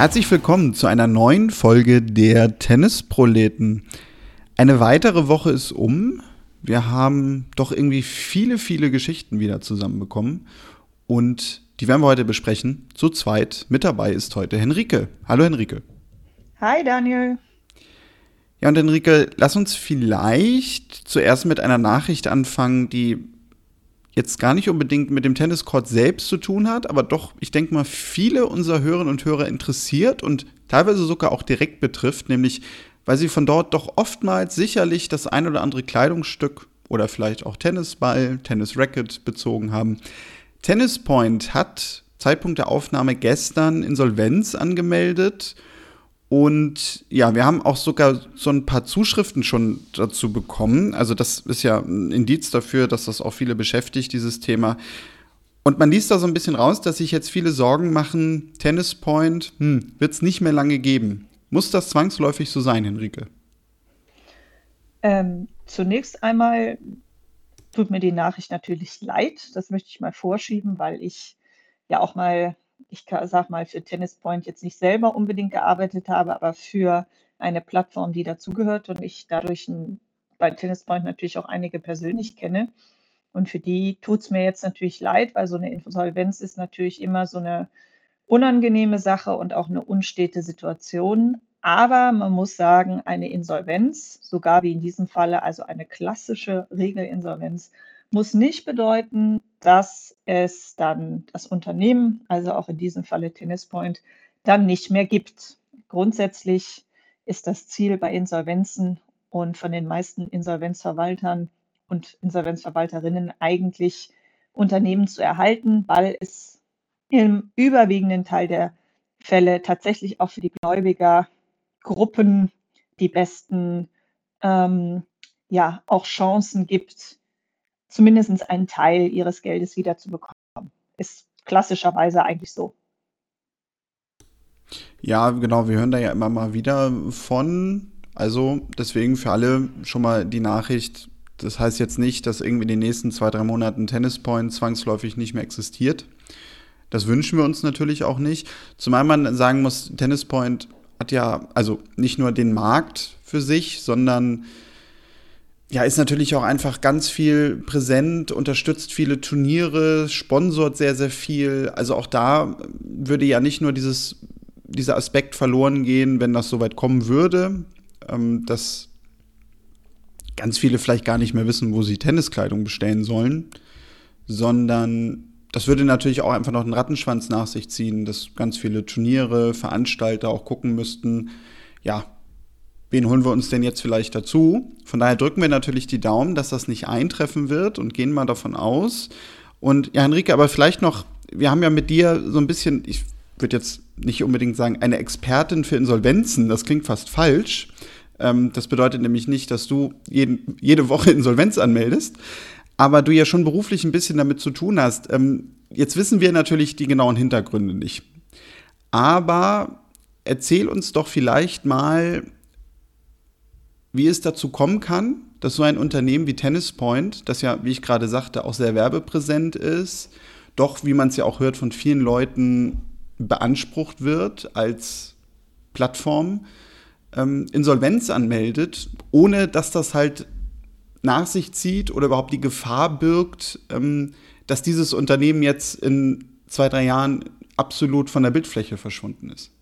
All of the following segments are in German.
Herzlich willkommen zu einer neuen Folge der Tennisproleten. Eine weitere Woche ist um. Wir haben doch irgendwie viele, viele Geschichten wieder zusammenbekommen und die werden wir heute besprechen. Zu zweit. Mit dabei ist heute Henrike. Hallo Henrike. Hi Daniel. Ja, und Henrike, lass uns vielleicht zuerst mit einer Nachricht anfangen, die jetzt gar nicht unbedingt mit dem Tenniscourt selbst zu tun hat, aber doch, ich denke mal, viele unserer Hörerinnen und Hörer interessiert und teilweise sogar auch direkt betrifft, nämlich weil sie von dort doch oftmals sicherlich das ein oder andere Kleidungsstück oder vielleicht auch Tennisball, Tennisracket bezogen haben. Tennis Point hat Zeitpunkt der Aufnahme gestern Insolvenz angemeldet und ja, wir haben auch sogar so ein paar Zuschriften schon dazu bekommen. Also das ist ja ein Indiz dafür, dass das auch viele beschäftigt, dieses Thema. Und man liest da so ein bisschen raus, dass sich jetzt viele Sorgen machen, Tennis Point hm, wird es nicht mehr lange geben. Muss das zwangsläufig so sein, Henrike? Ähm, zunächst einmal tut mir die Nachricht natürlich leid. Das möchte ich mal vorschieben, weil ich ja auch mal ich sage mal, für Tennis Point jetzt nicht selber unbedingt gearbeitet habe, aber für eine Plattform, die dazugehört und ich dadurch ein, bei Tennis Point natürlich auch einige persönlich kenne. Und für die tut es mir jetzt natürlich leid, weil so eine Insolvenz ist natürlich immer so eine unangenehme Sache und auch eine unstete Situation. Aber man muss sagen, eine Insolvenz, sogar wie in diesem Falle, also eine klassische Regelinsolvenz, muss nicht bedeuten, dass es dann das Unternehmen, also auch in diesem Falle Tennis Point, dann nicht mehr gibt. Grundsätzlich ist das Ziel bei Insolvenzen und von den meisten Insolvenzverwaltern und Insolvenzverwalterinnen eigentlich Unternehmen zu erhalten, weil es im überwiegenden Teil der Fälle tatsächlich auch für die Gläubigergruppen die besten ähm, ja auch Chancen gibt, zumindest einen Teil ihres Geldes wiederzubekommen. Ist klassischerweise eigentlich so. Ja, genau, wir hören da ja immer mal wieder von. Also deswegen für alle schon mal die Nachricht, das heißt jetzt nicht, dass irgendwie in den nächsten zwei, drei Monaten Tennispoint zwangsläufig nicht mehr existiert. Das wünschen wir uns natürlich auch nicht. Zumal man sagen muss, Tennispoint hat ja also nicht nur den Markt für sich, sondern ja, ist natürlich auch einfach ganz viel präsent, unterstützt viele Turniere, sponsort sehr, sehr viel. Also auch da würde ja nicht nur dieses, dieser Aspekt verloren gehen, wenn das soweit kommen würde, ähm, dass ganz viele vielleicht gar nicht mehr wissen, wo sie Tenniskleidung bestellen sollen, sondern das würde natürlich auch einfach noch einen Rattenschwanz nach sich ziehen, dass ganz viele Turniere, Veranstalter auch gucken müssten, ja, wen holen wir uns denn jetzt vielleicht dazu? Von daher drücken wir natürlich die Daumen, dass das nicht eintreffen wird und gehen mal davon aus. Und ja, Henrike, aber vielleicht noch, wir haben ja mit dir so ein bisschen, ich würde jetzt nicht unbedingt sagen, eine Expertin für Insolvenzen, das klingt fast falsch. Ähm, das bedeutet nämlich nicht, dass du jeden, jede Woche Insolvenz anmeldest, aber du ja schon beruflich ein bisschen damit zu tun hast. Ähm, jetzt wissen wir natürlich die genauen Hintergründe nicht. Aber erzähl uns doch vielleicht mal, wie es dazu kommen kann, dass so ein Unternehmen wie Tennis Point, das ja, wie ich gerade sagte, auch sehr werbepräsent ist, doch, wie man es ja auch hört, von vielen Leuten beansprucht wird als Plattform, ähm, Insolvenz anmeldet, ohne dass das halt nach sich zieht oder überhaupt die Gefahr birgt, ähm, dass dieses Unternehmen jetzt in zwei, drei Jahren absolut von der Bildfläche verschwunden ist.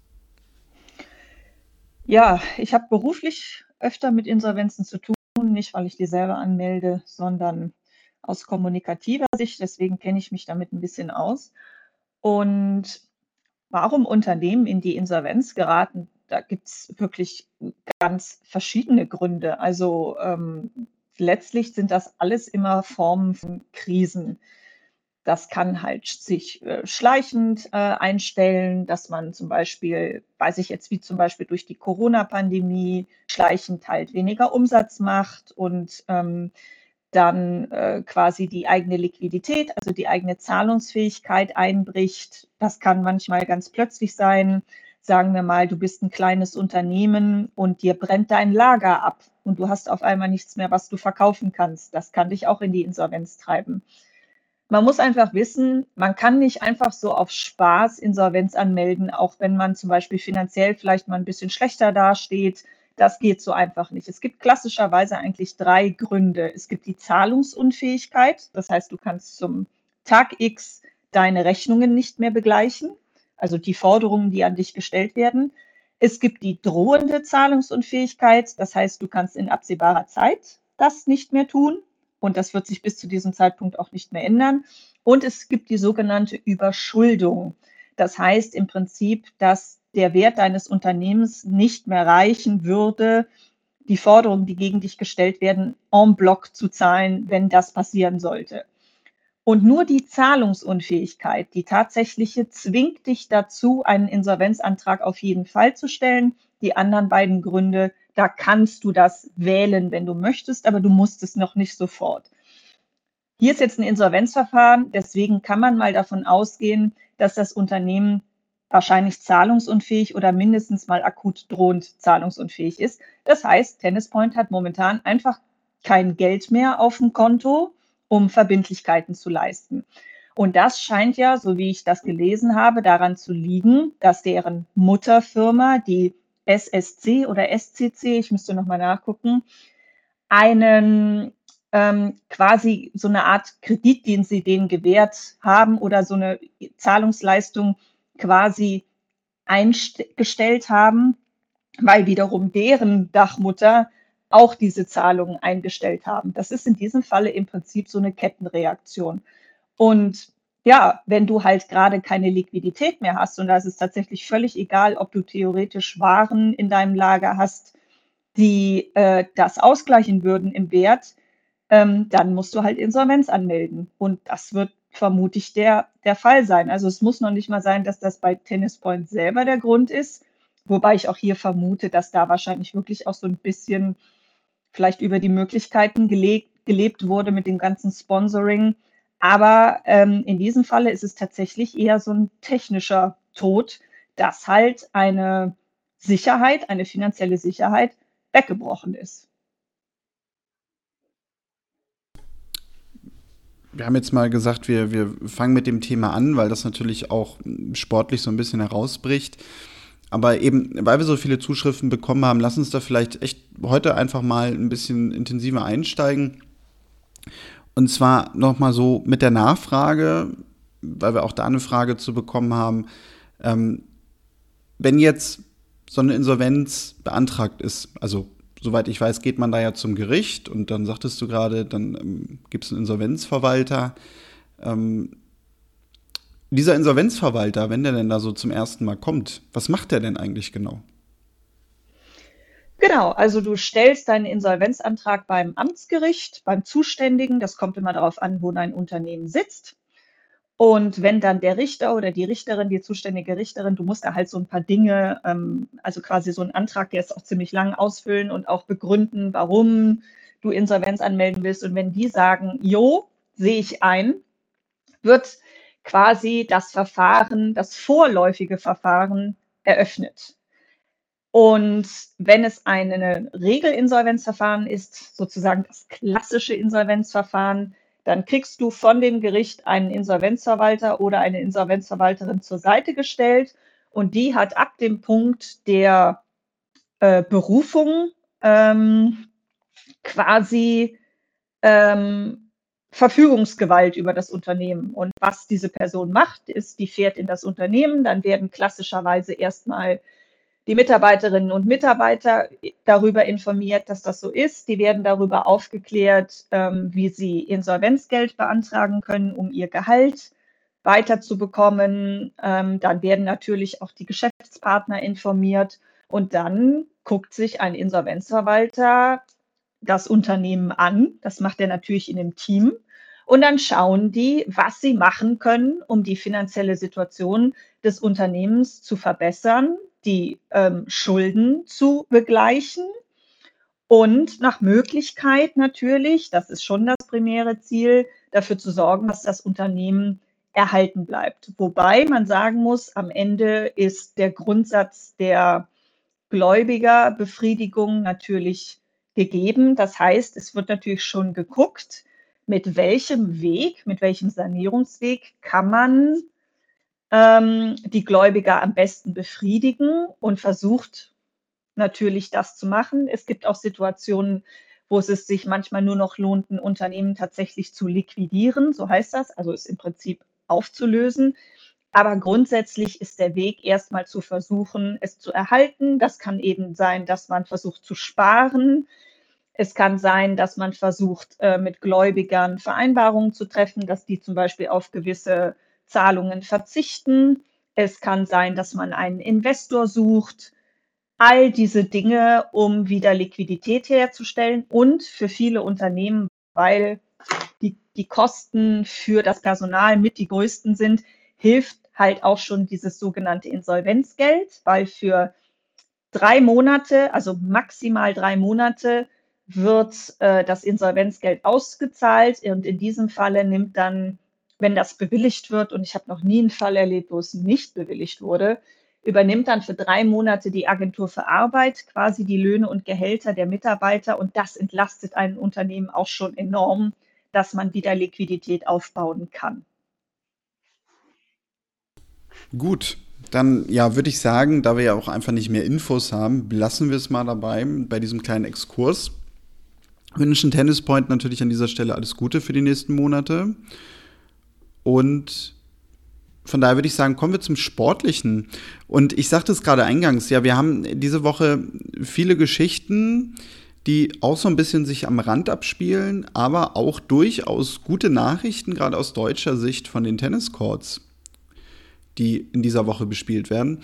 Ja, ich habe beruflich öfter mit Insolvenzen zu tun, nicht weil ich die selber anmelde, sondern aus kommunikativer Sicht. Deswegen kenne ich mich damit ein bisschen aus. Und warum Unternehmen in die Insolvenz geraten, da gibt es wirklich ganz verschiedene Gründe. Also ähm, letztlich sind das alles immer Formen von Krisen. Das kann halt sich äh, schleichend äh, einstellen, dass man zum Beispiel, weiß ich jetzt, wie zum Beispiel durch die Corona-Pandemie schleichend halt weniger Umsatz macht und ähm, dann äh, quasi die eigene Liquidität, also die eigene Zahlungsfähigkeit einbricht. Das kann manchmal ganz plötzlich sein. Sagen wir mal, du bist ein kleines Unternehmen und dir brennt dein Lager ab und du hast auf einmal nichts mehr, was du verkaufen kannst. Das kann dich auch in die Insolvenz treiben. Man muss einfach wissen, man kann nicht einfach so auf Spaß Insolvenz anmelden, auch wenn man zum Beispiel finanziell vielleicht mal ein bisschen schlechter dasteht. Das geht so einfach nicht. Es gibt klassischerweise eigentlich drei Gründe. Es gibt die Zahlungsunfähigkeit, das heißt, du kannst zum Tag X deine Rechnungen nicht mehr begleichen, also die Forderungen, die an dich gestellt werden. Es gibt die drohende Zahlungsunfähigkeit, das heißt, du kannst in absehbarer Zeit das nicht mehr tun und das wird sich bis zu diesem Zeitpunkt auch nicht mehr ändern. Und es gibt die sogenannte Überschuldung. Das heißt im Prinzip, dass der Wert deines Unternehmens nicht mehr reichen würde, die Forderungen, die gegen dich gestellt werden, en bloc zu zahlen, wenn das passieren sollte. Und nur die Zahlungsunfähigkeit, die tatsächliche, zwingt dich dazu, einen Insolvenzantrag auf jeden Fall zu stellen. Die anderen beiden Gründe da kannst du das wählen, wenn du möchtest, aber du musst es noch nicht sofort. Hier ist jetzt ein Insolvenzverfahren, deswegen kann man mal davon ausgehen, dass das Unternehmen wahrscheinlich zahlungsunfähig oder mindestens mal akut drohend zahlungsunfähig ist. Das heißt, Tennispoint hat momentan einfach kein Geld mehr auf dem Konto, um Verbindlichkeiten zu leisten. Und das scheint ja, so wie ich das gelesen habe, daran zu liegen, dass deren Mutterfirma, die SSC oder SCC, ich müsste nochmal nachgucken, einen ähm, quasi so eine Art Kredit, den sie denen gewährt haben oder so eine Zahlungsleistung quasi eingestellt haben, weil wiederum deren Dachmutter auch diese Zahlungen eingestellt haben. Das ist in diesem Falle im Prinzip so eine Kettenreaktion. Und ja, wenn du halt gerade keine Liquidität mehr hast und da ist es tatsächlich völlig egal, ob du theoretisch Waren in deinem Lager hast, die äh, das ausgleichen würden im Wert, ähm, dann musst du halt Insolvenz anmelden. Und das wird vermutlich der, der Fall sein. Also es muss noch nicht mal sein, dass das bei Tennis Point selber der Grund ist, wobei ich auch hier vermute, dass da wahrscheinlich wirklich auch so ein bisschen vielleicht über die Möglichkeiten gelebt, gelebt wurde mit dem ganzen Sponsoring aber ähm, in diesem Falle ist es tatsächlich eher so ein technischer Tod, dass halt eine Sicherheit, eine finanzielle Sicherheit weggebrochen ist. Wir haben jetzt mal gesagt, wir, wir fangen mit dem Thema an, weil das natürlich auch sportlich so ein bisschen herausbricht. Aber eben, weil wir so viele Zuschriften bekommen haben, lass uns da vielleicht echt heute einfach mal ein bisschen intensiver einsteigen und zwar nochmal so mit der Nachfrage, weil wir auch da eine Frage zu bekommen haben. Ähm, wenn jetzt so eine Insolvenz beantragt ist, also soweit ich weiß, geht man da ja zum Gericht und dann sagtest du gerade, dann ähm, gibt es einen Insolvenzverwalter. Ähm, dieser Insolvenzverwalter, wenn der denn da so zum ersten Mal kommt, was macht der denn eigentlich genau? Genau, also du stellst deinen Insolvenzantrag beim Amtsgericht, beim Zuständigen. Das kommt immer darauf an, wo dein Unternehmen sitzt. Und wenn dann der Richter oder die Richterin, die zuständige Richterin, du musst da halt so ein paar Dinge, ähm, also quasi so einen Antrag, der ist auch ziemlich lang ausfüllen und auch begründen, warum du Insolvenz anmelden willst. Und wenn die sagen, jo, sehe ich ein, wird quasi das Verfahren, das vorläufige Verfahren eröffnet. Und wenn es ein Regelinsolvenzverfahren ist, sozusagen das klassische Insolvenzverfahren, dann kriegst du von dem Gericht einen Insolvenzverwalter oder eine Insolvenzverwalterin zur Seite gestellt und die hat ab dem Punkt der äh, Berufung ähm, quasi ähm, Verfügungsgewalt über das Unternehmen. Und was diese Person macht, ist, die fährt in das Unternehmen, dann werden klassischerweise erstmal die Mitarbeiterinnen und Mitarbeiter darüber informiert, dass das so ist. Die werden darüber aufgeklärt, ähm, wie sie Insolvenzgeld beantragen können, um ihr Gehalt weiterzubekommen. Ähm, dann werden natürlich auch die Geschäftspartner informiert und dann guckt sich ein Insolvenzverwalter das Unternehmen an. Das macht er natürlich in einem Team. Und dann schauen die, was sie machen können, um die finanzielle Situation des Unternehmens zu verbessern, die ähm, Schulden zu begleichen und nach Möglichkeit natürlich, das ist schon das primäre Ziel, dafür zu sorgen, dass das Unternehmen erhalten bleibt. Wobei man sagen muss, am Ende ist der Grundsatz der Gläubigerbefriedigung natürlich gegeben. Das heißt, es wird natürlich schon geguckt, mit welchem Weg, mit welchem Sanierungsweg kann man ähm, die Gläubiger am besten befriedigen und versucht natürlich das zu machen. Es gibt auch Situationen, wo es sich manchmal nur noch lohnt, ein Unternehmen tatsächlich zu liquidieren, so heißt das, also es im Prinzip aufzulösen. Aber grundsätzlich ist der Weg erstmal zu versuchen, es zu erhalten. Das kann eben sein, dass man versucht zu sparen. Es kann sein, dass man versucht, äh, mit Gläubigern Vereinbarungen zu treffen, dass die zum Beispiel auf gewisse Zahlungen verzichten. Es kann sein, dass man einen Investor sucht. All diese Dinge, um wieder Liquidität herzustellen und für viele Unternehmen, weil die, die Kosten für das Personal mit die größten sind, hilft halt auch schon dieses sogenannte Insolvenzgeld, weil für drei Monate, also maximal drei Monate, wird äh, das Insolvenzgeld ausgezahlt. Und in diesem Falle nimmt dann, wenn das bewilligt wird, und ich habe noch nie einen Fall erlebt, wo es nicht bewilligt wurde, übernimmt dann für drei Monate die Agentur für Arbeit quasi die Löhne und Gehälter der Mitarbeiter. Und das entlastet ein Unternehmen auch schon enorm, dass man wieder Liquidität aufbauen kann. Gut, dann ja, würde ich sagen, da wir ja auch einfach nicht mehr Infos haben, lassen wir es mal dabei bei diesem kleinen Exkurs. Wünschen Tennis Point natürlich an dieser Stelle alles Gute für die nächsten Monate. Und von daher würde ich sagen, kommen wir zum Sportlichen. Und ich sagte es gerade eingangs, ja, wir haben diese Woche viele Geschichten, die auch so ein bisschen sich am Rand abspielen, aber auch durchaus gute Nachrichten, gerade aus deutscher Sicht von den Tenniscourts die in dieser Woche bespielt werden.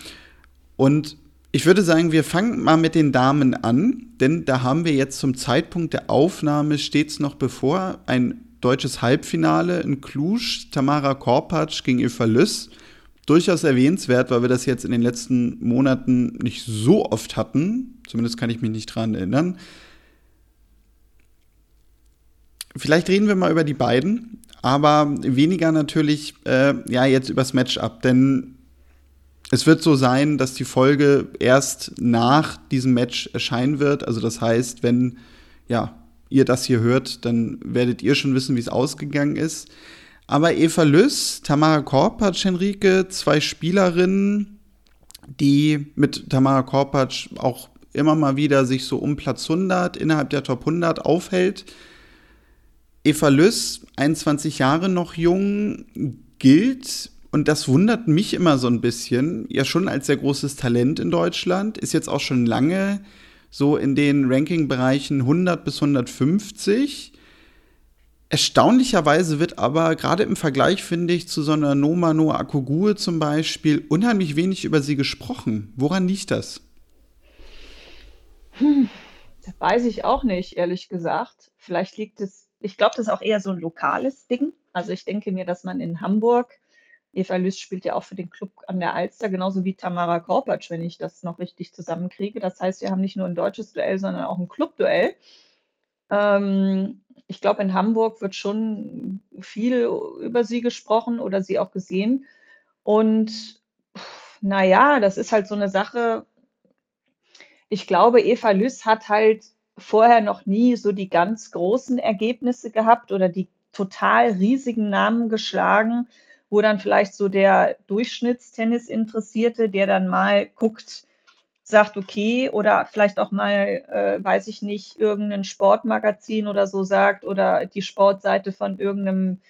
Und ich würde sagen, wir fangen mal mit den Damen an, denn da haben wir jetzt zum Zeitpunkt der Aufnahme stets noch bevor ein deutsches Halbfinale in Cluj, Tamara Korpatsch gegen Eva Lüss. Durchaus erwähnenswert, weil wir das jetzt in den letzten Monaten nicht so oft hatten. Zumindest kann ich mich nicht dran erinnern. Vielleicht reden wir mal über die beiden aber weniger natürlich äh, ja jetzt übers Matchup, denn es wird so sein, dass die Folge erst nach diesem Match erscheinen wird. Also das heißt, wenn ja ihr das hier hört, dann werdet ihr schon wissen, wie es ausgegangen ist. Aber Eva Lüss, Tamara Korpatsch, Henrike, zwei Spielerinnen, die mit Tamara Korpatsch auch immer mal wieder sich so um Platz 100 innerhalb der Top 100 aufhält. Eva Lüss, 21 Jahre noch jung, gilt, und das wundert mich immer so ein bisschen, ja schon als sehr großes Talent in Deutschland, ist jetzt auch schon lange so in den Ranking-Bereichen 100 bis 150. Erstaunlicherweise wird aber gerade im Vergleich, finde ich, zu so einer Noma Noa Akugue zum Beispiel unheimlich wenig über sie gesprochen. Woran liegt das? Hm, das weiß ich auch nicht, ehrlich gesagt. Vielleicht liegt es ich glaube, das ist auch eher so ein lokales Ding. Also ich denke mir, dass man in Hamburg, Eva Lüß spielt ja auch für den Club an der Alster, genauso wie Tamara Korpatsch, wenn ich das noch richtig zusammenkriege. Das heißt, wir haben nicht nur ein deutsches Duell, sondern auch ein Clubduell. Ähm, ich glaube, in Hamburg wird schon viel über sie gesprochen oder sie auch gesehen. Und naja, das ist halt so eine Sache. Ich glaube, Eva Lüß hat halt vorher noch nie so die ganz großen Ergebnisse gehabt oder die total riesigen Namen geschlagen, wo dann vielleicht so der Durchschnittstennis-Interessierte, der dann mal guckt, sagt, okay, oder vielleicht auch mal, äh, weiß ich nicht, irgendein Sportmagazin oder so sagt oder die Sportseite von irgendeinem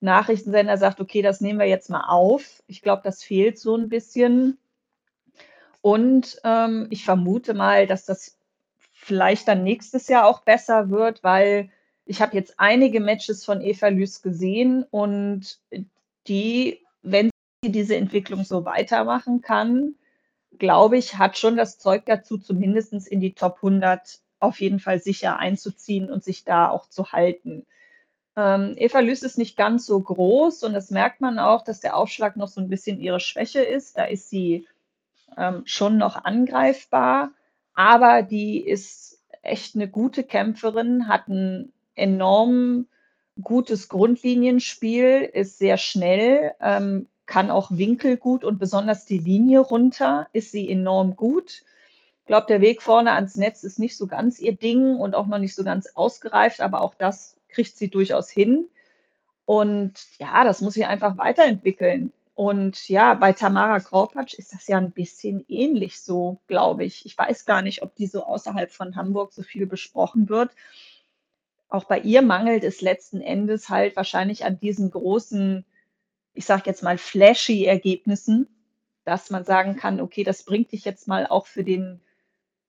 Nachrichtensender sagt, okay, das nehmen wir jetzt mal auf. Ich glaube, das fehlt so ein bisschen. Und ähm, ich vermute mal, dass das vielleicht dann nächstes Jahr auch besser wird, weil ich habe jetzt einige Matches von Eva Lüß gesehen und die, wenn sie diese Entwicklung so weitermachen kann, glaube ich, hat schon das Zeug dazu, zumindest in die Top 100 auf jeden Fall sicher einzuziehen und sich da auch zu halten. Ähm, Eva Lüß ist nicht ganz so groß und das merkt man auch, dass der Aufschlag noch so ein bisschen ihre Schwäche ist. Da ist sie ähm, schon noch angreifbar aber die ist echt eine gute Kämpferin, hat ein enorm gutes Grundlinienspiel, ist sehr schnell, ähm, kann auch Winkel gut und besonders die Linie runter ist sie enorm gut. Ich glaube, der Weg vorne ans Netz ist nicht so ganz ihr Ding und auch noch nicht so ganz ausgereift, aber auch das kriegt sie durchaus hin. Und ja, das muss sie einfach weiterentwickeln. Und ja, bei Tamara Korpatsch ist das ja ein bisschen ähnlich so, glaube ich. Ich weiß gar nicht, ob die so außerhalb von Hamburg so viel besprochen wird. Auch bei ihr mangelt es letzten Endes halt wahrscheinlich an diesen großen, ich sage jetzt mal, flashy Ergebnissen, dass man sagen kann, okay, das bringt dich jetzt mal auch für den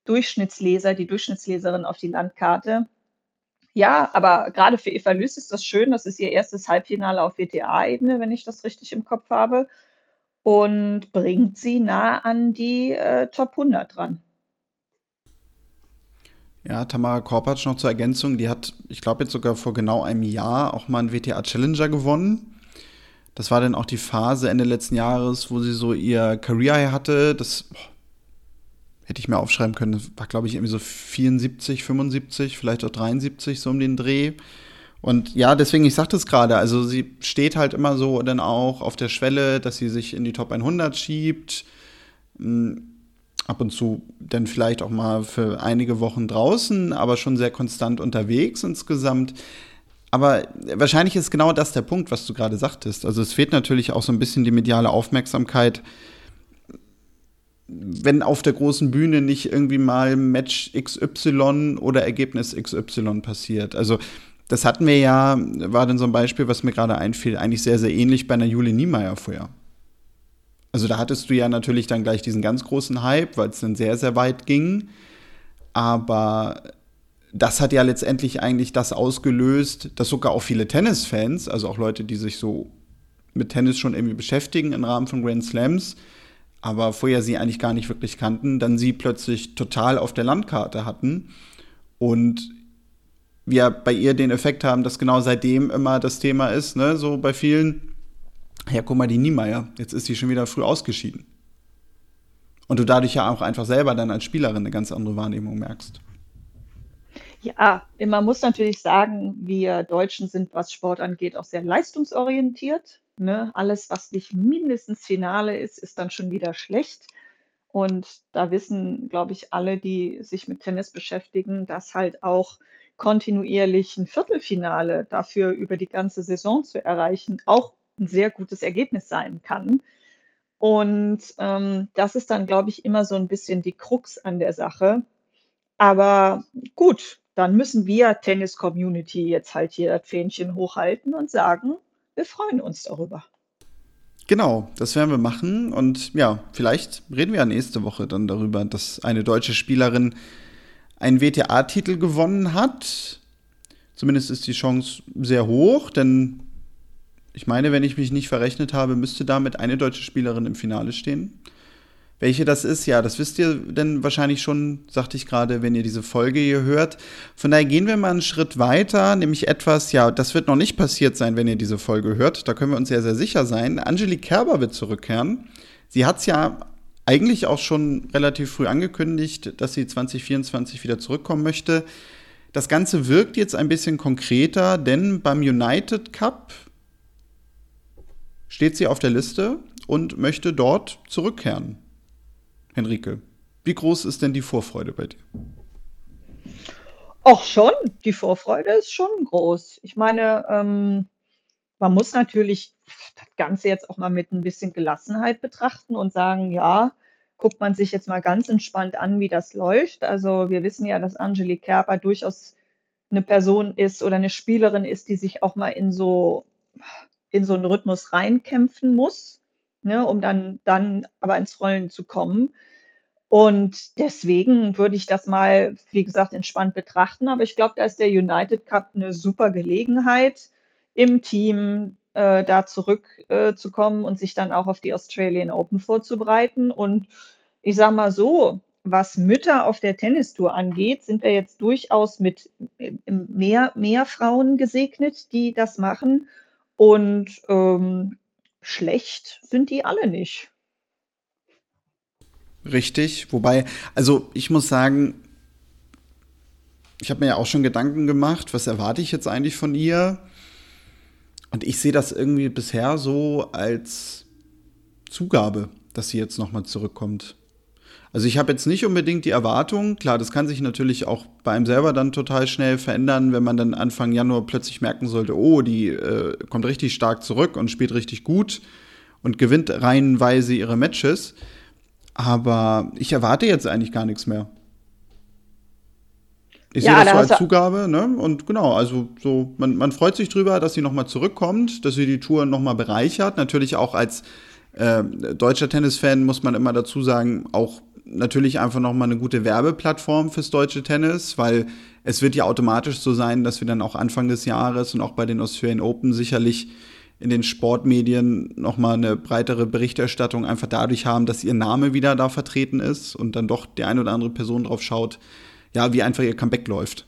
Durchschnittsleser, die Durchschnittsleserin auf die Landkarte. Ja, aber gerade für Eva Lüß ist das schön. Das ist ihr erstes Halbfinale auf WTA-Ebene, wenn ich das richtig im Kopf habe. Und bringt sie nah an die äh, Top 100 dran. Ja, Tamara Korpatsch noch zur Ergänzung. Die hat, ich glaube, jetzt sogar vor genau einem Jahr auch mal einen WTA Challenger gewonnen. Das war dann auch die Phase Ende letzten Jahres, wo sie so ihr Career hatte. Das boah, hätte ich mir aufschreiben können. Das war, glaube ich, irgendwie so 74, 75, vielleicht auch 73, so um den Dreh. Und ja, deswegen, ich sagte es gerade, also sie steht halt immer so dann auch auf der Schwelle, dass sie sich in die Top 100 schiebt. Hm, ab und zu dann vielleicht auch mal für einige Wochen draußen, aber schon sehr konstant unterwegs insgesamt. Aber wahrscheinlich ist genau das der Punkt, was du gerade sagtest. Also es fehlt natürlich auch so ein bisschen die mediale Aufmerksamkeit wenn auf der großen Bühne nicht irgendwie mal Match XY oder Ergebnis XY passiert. Also das hatten wir ja, war dann so ein Beispiel, was mir gerade einfiel, eigentlich sehr, sehr ähnlich bei einer Julie Niemeyer vorher. Also da hattest du ja natürlich dann gleich diesen ganz großen Hype, weil es dann sehr, sehr weit ging. Aber das hat ja letztendlich eigentlich das ausgelöst, dass sogar auch viele Tennisfans, also auch Leute, die sich so mit Tennis schon irgendwie beschäftigen im Rahmen von Grand Slams, aber vorher sie eigentlich gar nicht wirklich kannten, dann sie plötzlich total auf der Landkarte hatten und wir bei ihr den Effekt haben, dass genau seitdem immer das Thema ist, ne, so bei vielen, ja, guck mal, die Niemeyer, jetzt ist sie schon wieder früh ausgeschieden. Und du dadurch ja auch einfach selber dann als Spielerin eine ganz andere Wahrnehmung merkst. Ja, man muss natürlich sagen, wir Deutschen sind, was Sport angeht, auch sehr leistungsorientiert. Ne? Alles, was nicht mindestens Finale ist, ist dann schon wieder schlecht. Und da wissen, glaube ich, alle, die sich mit Tennis beschäftigen, dass halt auch kontinuierlich ein Viertelfinale dafür über die ganze Saison zu erreichen, auch ein sehr gutes Ergebnis sein kann. Und ähm, das ist dann, glaube ich, immer so ein bisschen die Krux an der Sache. Aber gut, dann müssen wir Tennis-Community jetzt halt hier das Fähnchen hochhalten und sagen, wir freuen uns darüber. Genau, das werden wir machen. Und ja, vielleicht reden wir ja nächste Woche dann darüber, dass eine deutsche Spielerin einen WTA-Titel gewonnen hat. Zumindest ist die Chance sehr hoch, denn ich meine, wenn ich mich nicht verrechnet habe, müsste damit eine deutsche Spielerin im Finale stehen. Welche das ist, ja, das wisst ihr denn wahrscheinlich schon, sagte ich gerade, wenn ihr diese Folge hier hört. Von daher gehen wir mal einen Schritt weiter, nämlich etwas, ja, das wird noch nicht passiert sein, wenn ihr diese Folge hört. Da können wir uns sehr, sehr sicher sein. Angelique Kerber wird zurückkehren. Sie hat es ja eigentlich auch schon relativ früh angekündigt, dass sie 2024 wieder zurückkommen möchte. Das Ganze wirkt jetzt ein bisschen konkreter, denn beim United Cup steht sie auf der Liste und möchte dort zurückkehren. Henrike, wie groß ist denn die Vorfreude bei dir? Auch schon, die Vorfreude ist schon groß. Ich meine, ähm, man muss natürlich das Ganze jetzt auch mal mit ein bisschen Gelassenheit betrachten und sagen, ja, guckt man sich jetzt mal ganz entspannt an, wie das läuft. Also wir wissen ja, dass Angelique Kerber durchaus eine Person ist oder eine Spielerin ist, die sich auch mal in so, in so einen Rhythmus reinkämpfen muss, ne, um dann, dann aber ins Rollen zu kommen. Und deswegen würde ich das mal, wie gesagt, entspannt betrachten. Aber ich glaube, da ist der United Cup eine super Gelegenheit, im Team äh, da zurückzukommen äh, und sich dann auch auf die Australian Open vorzubereiten. Und ich sage mal so, was Mütter auf der Tennistour angeht, sind wir jetzt durchaus mit äh, mehr, mehr Frauen gesegnet, die das machen. Und ähm, schlecht sind die alle nicht. Richtig, wobei, also ich muss sagen, ich habe mir ja auch schon Gedanken gemacht, was erwarte ich jetzt eigentlich von ihr? Und ich sehe das irgendwie bisher so als Zugabe, dass sie jetzt nochmal zurückkommt. Also ich habe jetzt nicht unbedingt die Erwartung, klar, das kann sich natürlich auch bei einem selber dann total schnell verändern, wenn man dann Anfang Januar plötzlich merken sollte, oh, die äh, kommt richtig stark zurück und spielt richtig gut und gewinnt reihenweise ihre Matches. Aber ich erwarte jetzt eigentlich gar nichts mehr. Ich ja, sehe das so als Zugabe, ne? Und genau, also so, man, man freut sich drüber, dass sie nochmal zurückkommt, dass sie die Tour nochmal bereichert. Natürlich auch als äh, deutscher Tennisfan muss man immer dazu sagen, auch natürlich einfach nochmal eine gute Werbeplattform fürs deutsche Tennis, weil es wird ja automatisch so sein, dass wir dann auch Anfang des Jahres und auch bei den Australian Open sicherlich in den Sportmedien nochmal eine breitere Berichterstattung einfach dadurch haben, dass ihr Name wieder da vertreten ist und dann doch die eine oder andere Person drauf schaut, ja, wie einfach ihr Comeback läuft.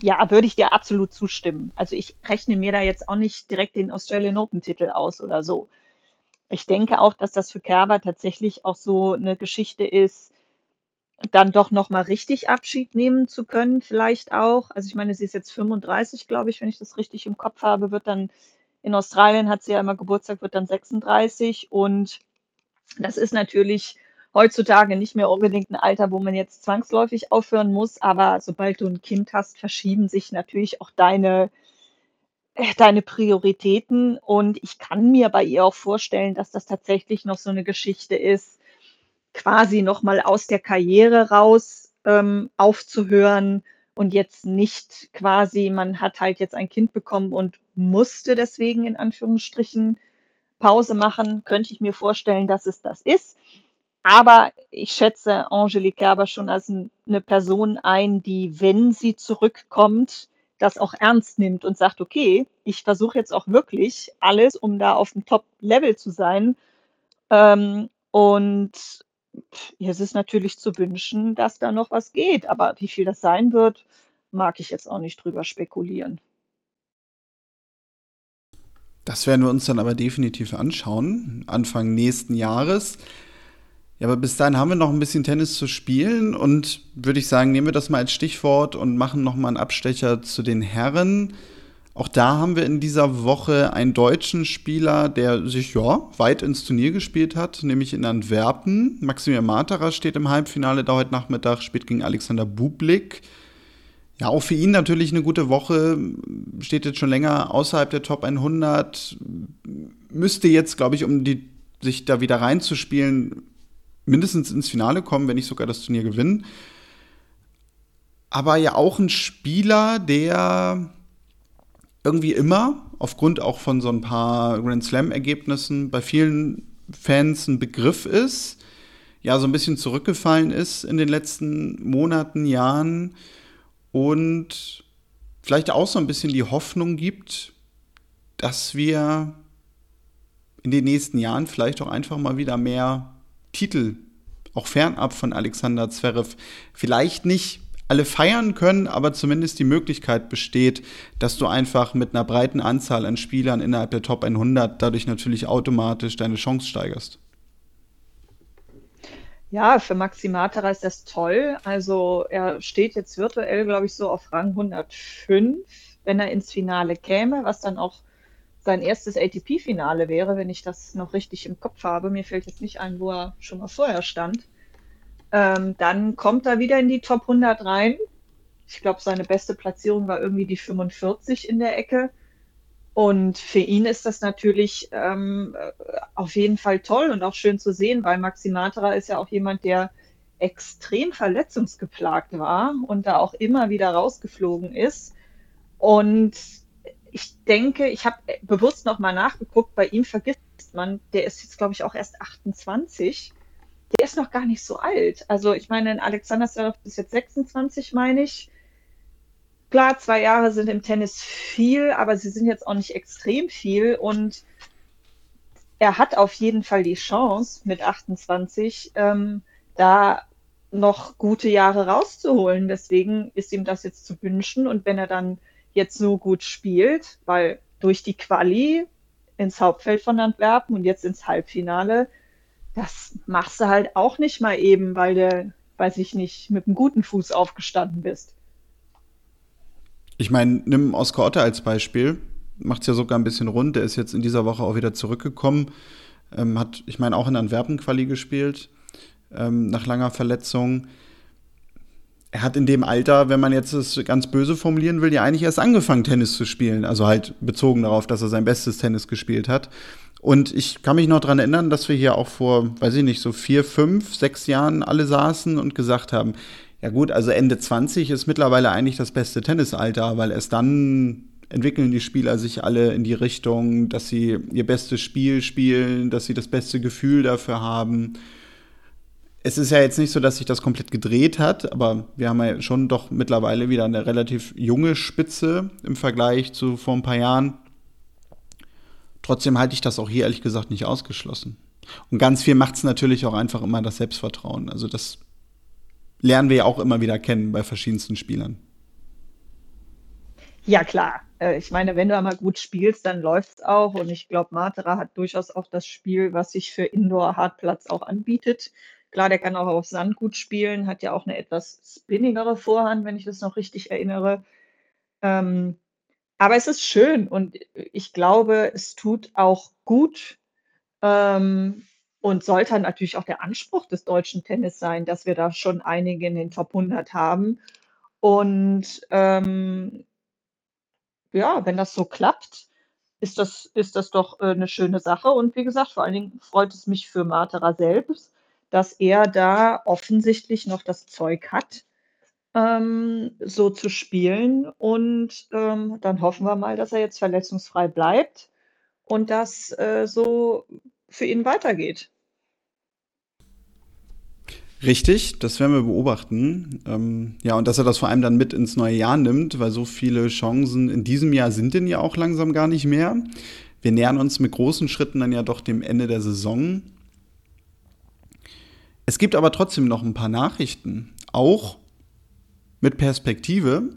Ja, würde ich dir absolut zustimmen. Also ich rechne mir da jetzt auch nicht direkt den Australian Open Titel aus oder so. Ich denke auch, dass das für Kerber tatsächlich auch so eine Geschichte ist, dann doch noch mal richtig Abschied nehmen zu können, vielleicht auch. Also ich meine, sie ist jetzt 35, glaube ich, wenn ich das richtig im Kopf habe, wird dann in Australien hat sie ja immer Geburtstag, wird dann 36 und das ist natürlich heutzutage nicht mehr unbedingt ein Alter, wo man jetzt zwangsläufig aufhören muss, aber sobald du ein Kind hast, verschieben sich natürlich auch deine, deine Prioritäten. Und ich kann mir bei ihr auch vorstellen, dass das tatsächlich noch so eine Geschichte ist, quasi nochmal aus der Karriere raus ähm, aufzuhören und jetzt nicht quasi, man hat halt jetzt ein Kind bekommen und musste deswegen in Anführungsstrichen Pause machen, könnte ich mir vorstellen, dass es das ist. Aber ich schätze Angelique Kerber schon als eine Person ein, die, wenn sie zurückkommt, das auch ernst nimmt und sagt, okay, ich versuche jetzt auch wirklich alles, um da auf dem Top-Level zu sein. Ähm, und es ist natürlich zu wünschen, dass da noch was geht. Aber wie viel das sein wird, mag ich jetzt auch nicht drüber spekulieren. Das werden wir uns dann aber definitiv anschauen, Anfang nächsten Jahres. Ja, aber bis dahin haben wir noch ein bisschen Tennis zu spielen und würde ich sagen, nehmen wir das mal als Stichwort und machen noch mal einen Abstecher zu den Herren. Auch da haben wir in dieser Woche einen deutschen Spieler, der sich ja weit ins Turnier gespielt hat, nämlich in Antwerpen. Maximilian Matera steht im Halbfinale da heute Nachmittag, spielt gegen Alexander Bublik. Ja, auch für ihn natürlich eine gute Woche. Steht jetzt schon länger außerhalb der Top 100. Müsste jetzt, glaube ich, um die, sich da wieder reinzuspielen, mindestens ins Finale kommen, wenn nicht sogar das Turnier gewinnen. Aber ja auch ein Spieler, der irgendwie immer, aufgrund auch von so ein paar Grand Slam-Ergebnissen, bei vielen Fans ein Begriff ist, ja, so ein bisschen zurückgefallen ist in den letzten Monaten, Jahren und vielleicht auch so ein bisschen die Hoffnung gibt, dass wir in den nächsten Jahren vielleicht auch einfach mal wieder mehr Titel, auch fernab von Alexander Zverev, vielleicht nicht alle feiern können, aber zumindest die Möglichkeit besteht, dass du einfach mit einer breiten Anzahl an Spielern innerhalb der Top 100 dadurch natürlich automatisch deine Chance steigerst. Ja, für Maxi Matera ist das toll. Also er steht jetzt virtuell, glaube ich, so auf Rang 105, wenn er ins Finale käme, was dann auch sein erstes ATP-Finale wäre, wenn ich das noch richtig im Kopf habe. Mir fällt jetzt nicht ein, wo er schon mal vorher stand. Ähm, dann kommt er wieder in die Top 100 rein. Ich glaube, seine beste Platzierung war irgendwie die 45 in der Ecke. Und für ihn ist das natürlich ähm, auf jeden Fall toll und auch schön zu sehen, weil Maxi Matra ist ja auch jemand, der extrem verletzungsgeplagt war und da auch immer wieder rausgeflogen ist. Und ich denke, ich habe bewusst nochmal nachgeguckt, bei ihm vergisst man, der ist jetzt, glaube ich, auch erst 28. Der ist noch gar nicht so alt. Also ich meine, Alexander Zverev ist jetzt 26, meine ich. Klar, zwei Jahre sind im Tennis viel, aber sie sind jetzt auch nicht extrem viel. Und er hat auf jeden Fall die Chance, mit 28 ähm, da noch gute Jahre rauszuholen. Deswegen ist ihm das jetzt zu wünschen. Und wenn er dann jetzt so gut spielt, weil durch die Quali ins Hauptfeld von Antwerpen und jetzt ins Halbfinale, das machst du halt auch nicht mal eben, weil du, weiß ich nicht, mit einem guten Fuß aufgestanden bist. Ich meine, nimm Oskar Otte als Beispiel. Macht es ja sogar ein bisschen rund. Der ist jetzt in dieser Woche auch wieder zurückgekommen. Ähm, hat, ich meine, auch in Antwerpen Quali gespielt. ähm, nach langer Verletzung. Er hat in dem Alter, wenn man jetzt es ganz böse formulieren will, ja eigentlich erst angefangen, Tennis zu spielen. Also halt bezogen darauf, dass er sein bestes Tennis gespielt hat. Und ich kann mich noch daran erinnern, dass wir hier auch vor, weiß ich nicht, so vier, fünf, sechs Jahren alle saßen und gesagt haben, ja gut, also Ende 20 ist mittlerweile eigentlich das beste Tennisalter, weil erst dann entwickeln die Spieler sich alle in die Richtung, dass sie ihr bestes Spiel spielen, dass sie das beste Gefühl dafür haben. Es ist ja jetzt nicht so, dass sich das komplett gedreht hat, aber wir haben ja schon doch mittlerweile wieder eine relativ junge Spitze im Vergleich zu vor ein paar Jahren. Trotzdem halte ich das auch hier ehrlich gesagt nicht ausgeschlossen. Und ganz viel macht es natürlich auch einfach immer das Selbstvertrauen. Also das lernen wir ja auch immer wieder kennen bei verschiedensten Spielern. Ja, klar. Äh, ich meine, wenn du einmal gut spielst, dann läuft es auch. Und ich glaube, Matera hat durchaus auch das Spiel, was sich für Indoor-Hartplatz auch anbietet. Klar, der kann auch auf Sand gut spielen, hat ja auch eine etwas spinnigere Vorhand, wenn ich das noch richtig erinnere. Ähm, aber es ist schön und ich glaube, es tut auch gut ähm, und sollte natürlich auch der Anspruch des deutschen Tennis sein, dass wir da schon einige in den Top 100 haben. Und ähm, ja, wenn das so klappt, ist das, ist das doch äh, eine schöne Sache. Und wie gesagt, vor allen Dingen freut es mich für Matera selbst, dass er da offensichtlich noch das Zeug hat, ähm, so zu spielen. Und ähm, dann hoffen wir mal, dass er jetzt verletzungsfrei bleibt und das äh, so für ihn weitergeht. Richtig, das werden wir beobachten. Ähm, ja, und dass er das vor allem dann mit ins neue Jahr nimmt, weil so viele Chancen in diesem Jahr sind denn ja auch langsam gar nicht mehr. Wir nähern uns mit großen Schritten dann ja doch dem Ende der Saison. Es gibt aber trotzdem noch ein paar Nachrichten, auch mit Perspektive.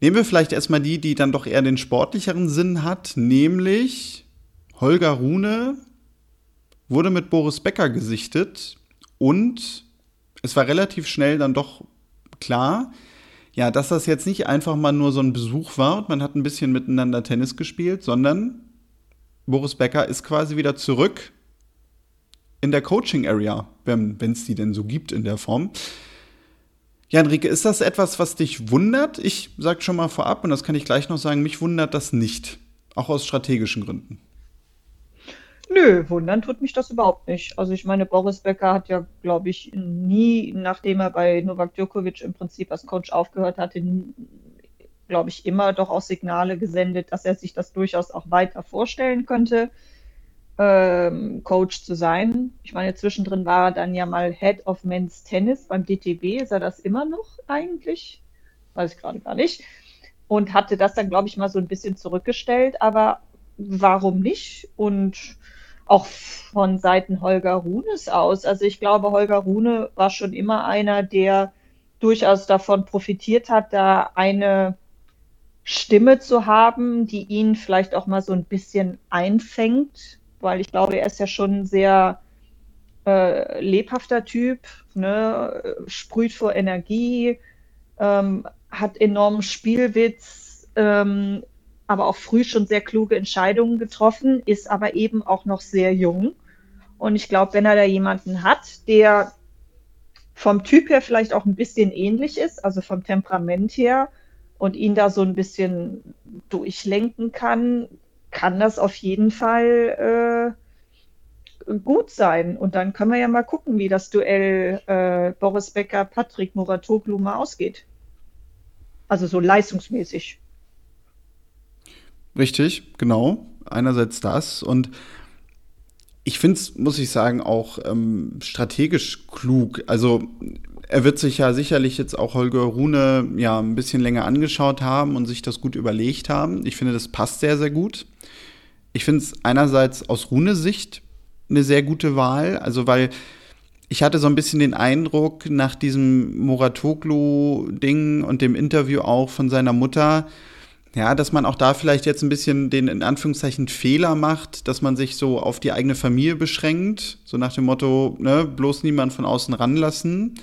Nehmen wir vielleicht erstmal die, die dann doch eher den sportlicheren Sinn hat, nämlich Holger Rune wurde mit Boris Becker gesichtet und es war relativ schnell dann doch klar, ja, dass das jetzt nicht einfach mal nur so ein Besuch war und man hat ein bisschen miteinander Tennis gespielt, sondern Boris Becker ist quasi wieder zurück in der Coaching Area, wenn es die denn so gibt in der Form. Ja, Enrique, ist das etwas, was dich wundert? Ich sage schon mal vorab, und das kann ich gleich noch sagen, mich wundert das nicht. Auch aus strategischen Gründen. Nö, wundern tut mich das überhaupt nicht. Also ich meine, Boris Becker hat ja, glaube ich, nie, nachdem er bei Novak Djokovic im Prinzip als Coach aufgehört hatte, glaube ich, immer doch auch Signale gesendet, dass er sich das durchaus auch weiter vorstellen könnte ähm, Coach zu sein. Ich meine, zwischendrin war er dann ja mal Head of Men's Tennis beim DTB. Ist er das immer noch eigentlich? Weiß ich gerade gar nicht. Und hatte das dann, glaube ich, mal so ein bisschen zurückgestellt. Aber warum nicht? Und auch von Seiten Holger Runes aus. Also ich glaube, Holger Rune war schon immer einer, der durchaus davon profitiert hat, da eine Stimme zu haben, die ihn vielleicht auch mal so ein bisschen einfängt weil ich glaube, er ist ja schon ein sehr äh, lebhafter Typ, ne? sprüht vor Energie, ähm, hat enormen Spielwitz, ähm, aber auch früh schon sehr kluge Entscheidungen getroffen, ist aber eben auch noch sehr jung. Und ich glaube, wenn er da jemanden hat, der vom Typ her vielleicht auch ein bisschen ähnlich ist, also vom Temperament her, und ihn da so ein bisschen durchlenken kann, kann das auf jeden Fall äh, gut sein. Und dann können wir ja mal gucken, wie das Duell äh, Boris Becker, Patrick Muratoglu mal ausgeht. Also so leistungsmäßig. Richtig, genau. Einerseits das und ich finde es, muss ich sagen, auch ähm, strategisch klug. Also er wird sich ja sicherlich jetzt auch Holger Rune ja ein bisschen länger angeschaut haben und sich das gut überlegt haben. Ich finde, das passt sehr, sehr gut ich finde es einerseits aus Rune-Sicht eine sehr gute Wahl, also weil ich hatte so ein bisschen den Eindruck nach diesem Muratoglu-Ding und dem Interview auch von seiner Mutter, ja, dass man auch da vielleicht jetzt ein bisschen den in Anführungszeichen Fehler macht, dass man sich so auf die eigene Familie beschränkt, so nach dem Motto, ne, bloß niemand von außen ranlassen.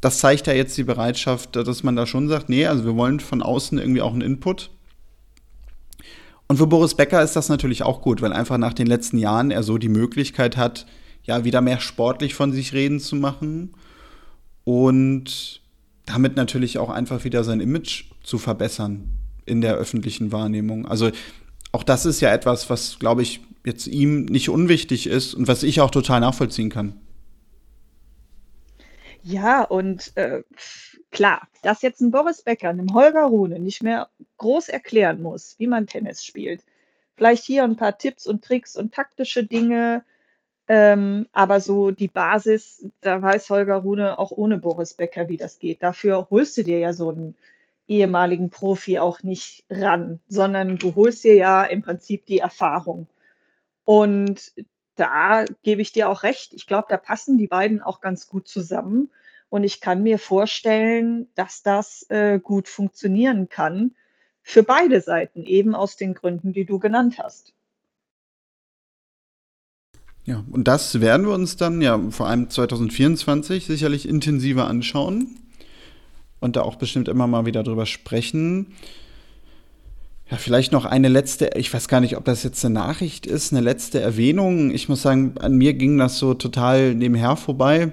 Das zeigt ja jetzt die Bereitschaft, dass man da schon sagt, nee, also wir wollen von außen irgendwie auch einen Input. Und für Boris Becker ist das natürlich auch gut, weil einfach nach den letzten Jahren er so die Möglichkeit hat, ja, wieder mehr sportlich von sich reden zu machen und damit natürlich auch einfach wieder sein Image zu verbessern in der öffentlichen Wahrnehmung. Also auch das ist ja etwas, was, glaube ich, jetzt ihm nicht unwichtig ist und was ich auch total nachvollziehen kann. Ja, und äh, klar, dass jetzt ein Boris Becker einem Holger Rune nicht mehr groß erklären muss, wie man Tennis spielt. Vielleicht hier ein paar Tipps und Tricks und taktische Dinge, ähm, aber so die Basis, da weiß Holger Rune auch ohne Boris Becker, wie das geht. Dafür holst du dir ja so einen ehemaligen Profi auch nicht ran, sondern du holst dir ja im Prinzip die Erfahrung. Und da gebe ich dir auch recht. Ich glaube, da passen die beiden auch ganz gut zusammen. Und ich kann mir vorstellen, dass das äh, gut funktionieren kann für beide Seiten, eben aus den Gründen, die du genannt hast. Ja, und das werden wir uns dann ja vor allem 2024 sicherlich intensiver anschauen und da auch bestimmt immer mal wieder drüber sprechen. Ja, vielleicht noch eine letzte, ich weiß gar nicht, ob das jetzt eine Nachricht ist, eine letzte Erwähnung. Ich muss sagen, an mir ging das so total nebenher vorbei.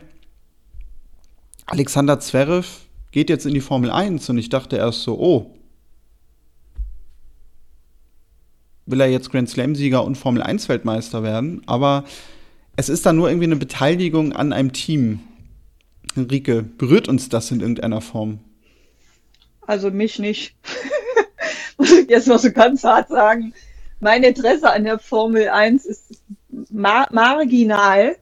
Alexander Zverev geht jetzt in die Formel 1 und ich dachte erst so, oh, will er jetzt Grand Slam-Sieger und Formel 1-Weltmeister werden, aber es ist dann nur irgendwie eine Beteiligung an einem Team. Enrique, berührt uns das in irgendeiner Form? Also mich nicht. muss ich jetzt mal so ganz hart sagen, mein Interesse an der Formel 1 ist mar marginal.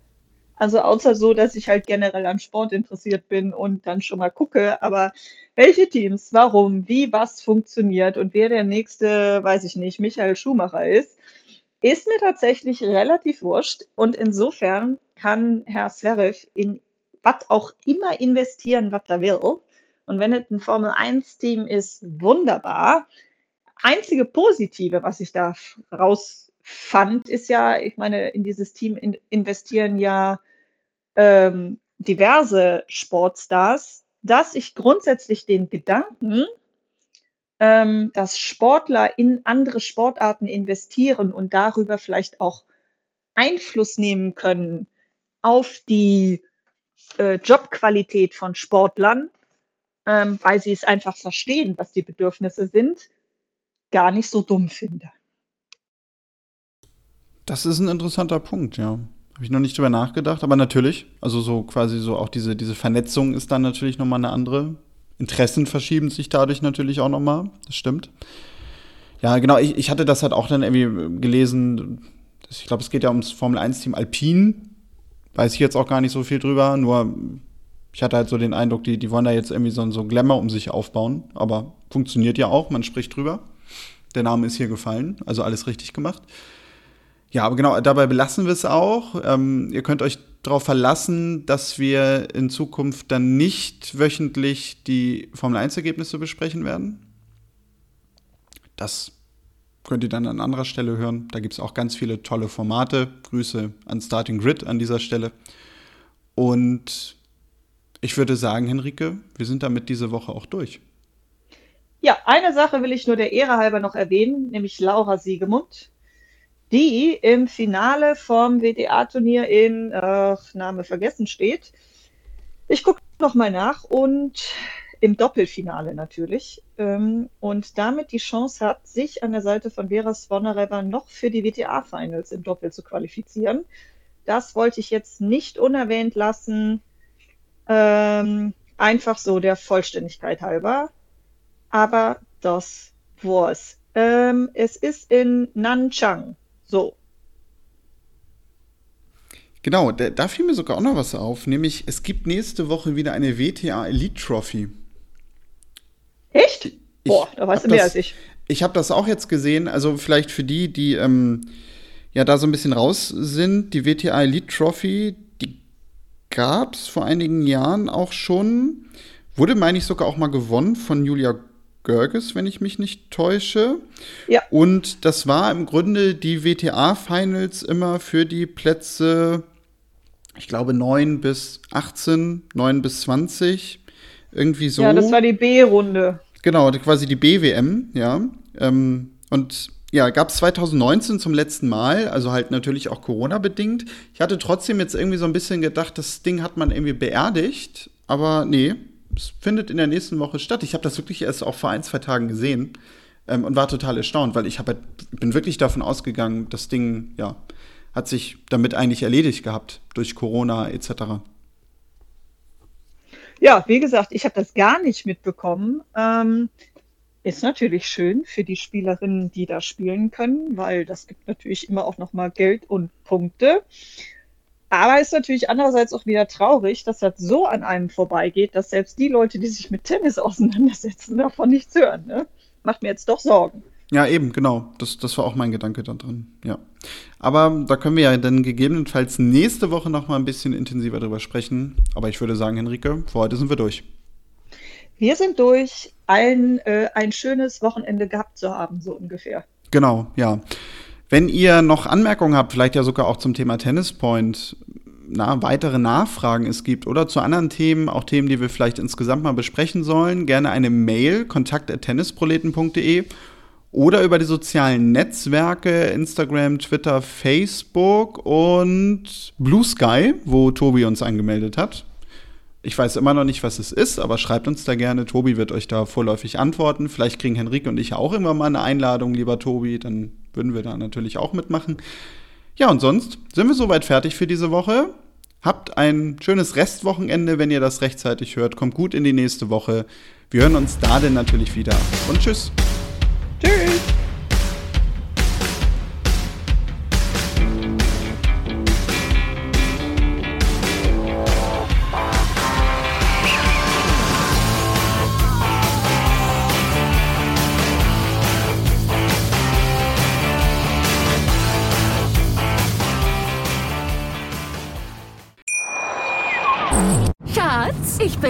Also außer so, dass ich halt generell an Sport interessiert bin und dann schon mal gucke, aber welche Teams, warum, wie, was funktioniert und wer der nächste, weiß ich nicht, Michael Schumacher ist, ist mir tatsächlich relativ wurscht. Und insofern kann Herr Zverev in was auch immer investieren, was er will. Und wenn es ein Formel 1-Team ist, wunderbar einzige Positive, was ich da rausfand, ist ja, ich meine, in dieses Team in, investieren ja ähm, diverse Sportstars, dass ich grundsätzlich den Gedanken, ähm, dass Sportler in andere Sportarten investieren und darüber vielleicht auch Einfluss nehmen können auf die äh, Jobqualität von Sportlern, ähm, weil sie es einfach verstehen, was die Bedürfnisse sind, gar nicht so dumm finde. Das ist ein interessanter Punkt, ja. Habe ich noch nicht drüber nachgedacht, aber natürlich, also so quasi so auch diese, diese Vernetzung ist dann natürlich nochmal eine andere. Interessen verschieben sich dadurch natürlich auch nochmal, das stimmt. Ja, genau, ich, ich hatte das halt auch dann irgendwie gelesen, ich glaube, es geht ja ums Formel 1-Team Alpine. Weiß ich jetzt auch gar nicht so viel drüber, nur ich hatte halt so den Eindruck, die, die wollen da jetzt irgendwie so, so Glamour um sich aufbauen, aber funktioniert ja auch, man spricht drüber. Der Name ist hier gefallen, also alles richtig gemacht. Ja, aber genau, dabei belassen wir es auch. Ähm, ihr könnt euch darauf verlassen, dass wir in Zukunft dann nicht wöchentlich die Formel 1-Ergebnisse besprechen werden. Das könnt ihr dann an anderer Stelle hören. Da gibt es auch ganz viele tolle Formate. Grüße an Starting Grid an dieser Stelle. Und ich würde sagen, Henrike, wir sind damit diese Woche auch durch. Ja, eine Sache will ich nur der Ehre halber noch erwähnen, nämlich Laura Siegemund, die im Finale vom WTA-Turnier in äh, Name vergessen steht. Ich gucke nochmal nach und im Doppelfinale natürlich. Ähm, und damit die Chance hat, sich an der Seite von Vera Svonareva noch für die WTA-Finals im Doppel zu qualifizieren. Das wollte ich jetzt nicht unerwähnt lassen. Ähm, einfach so der Vollständigkeit halber aber das war's. Ähm, es ist in Nanchang. So. Genau, da, da, fiel mir sogar auch noch was auf, nämlich es gibt nächste Woche wieder eine WTA Elite Trophy. Echt? Ich Boah, da weißt du mehr das, als ich. Ich habe das auch jetzt gesehen, also vielleicht für die, die ähm, ja da so ein bisschen raus sind, die WTA Elite Trophy, die gab es vor einigen Jahren auch schon. Wurde, meine ich, sogar auch mal gewonnen von Julia Görges, wenn ich mich nicht täusche. Ja. Und das war im Grunde die WTA-Finals immer für die Plätze, ich glaube, 9 bis 18, 9 bis 20. Irgendwie so. Ja, das war die B-Runde. Genau, quasi die BWM, ja. Ähm, und ja, gab es 2019 zum letzten Mal, also halt natürlich auch Corona-bedingt. Ich hatte trotzdem jetzt irgendwie so ein bisschen gedacht, das Ding hat man irgendwie beerdigt, aber nee, es findet in der nächsten Woche statt. Ich habe das wirklich erst auch vor ein, zwei Tagen gesehen ähm, und war total erstaunt, weil ich hab, halt, bin wirklich davon ausgegangen, das Ding, ja, hat sich damit eigentlich erledigt gehabt durch Corona etc. Ja, wie gesagt, ich habe das gar nicht mitbekommen. Ähm, ist natürlich schön für die Spielerinnen, die da spielen können, weil das gibt natürlich immer auch nochmal Geld und Punkte. Aber ist natürlich andererseits auch wieder traurig, dass das so an einem vorbeigeht, dass selbst die Leute, die sich mit Tennis auseinandersetzen, davon nichts hören. Ne? Macht mir jetzt doch Sorgen. Ja, eben, genau. Das, das war auch mein Gedanke da drin. Ja. Aber da können wir ja dann gegebenenfalls nächste Woche noch mal ein bisschen intensiver drüber sprechen. Aber ich würde sagen, Henrike, für heute sind wir durch. Wir sind durch, allen äh, ein schönes Wochenende gehabt zu haben, so ungefähr. Genau, ja. Wenn ihr noch Anmerkungen habt, vielleicht ja sogar auch zum Thema Tennispoint, na, weitere Nachfragen es gibt oder zu anderen Themen, auch Themen, die wir vielleicht insgesamt mal besprechen sollen, gerne eine Mail, kontakt.tennisproleten.de oder über die sozialen Netzwerke, Instagram, Twitter, Facebook und Blue Sky, wo Tobi uns angemeldet hat. Ich weiß immer noch nicht, was es ist, aber schreibt uns da gerne. Tobi wird euch da vorläufig antworten. Vielleicht kriegen Henrike und ich auch irgendwann mal eine Einladung, lieber Tobi. Dann würden wir da natürlich auch mitmachen. Ja, und sonst sind wir soweit fertig für diese Woche. Habt ein schönes Restwochenende, wenn ihr das rechtzeitig hört. Kommt gut in die nächste Woche. Wir hören uns da denn natürlich wieder. Und tschüss. Tschüss.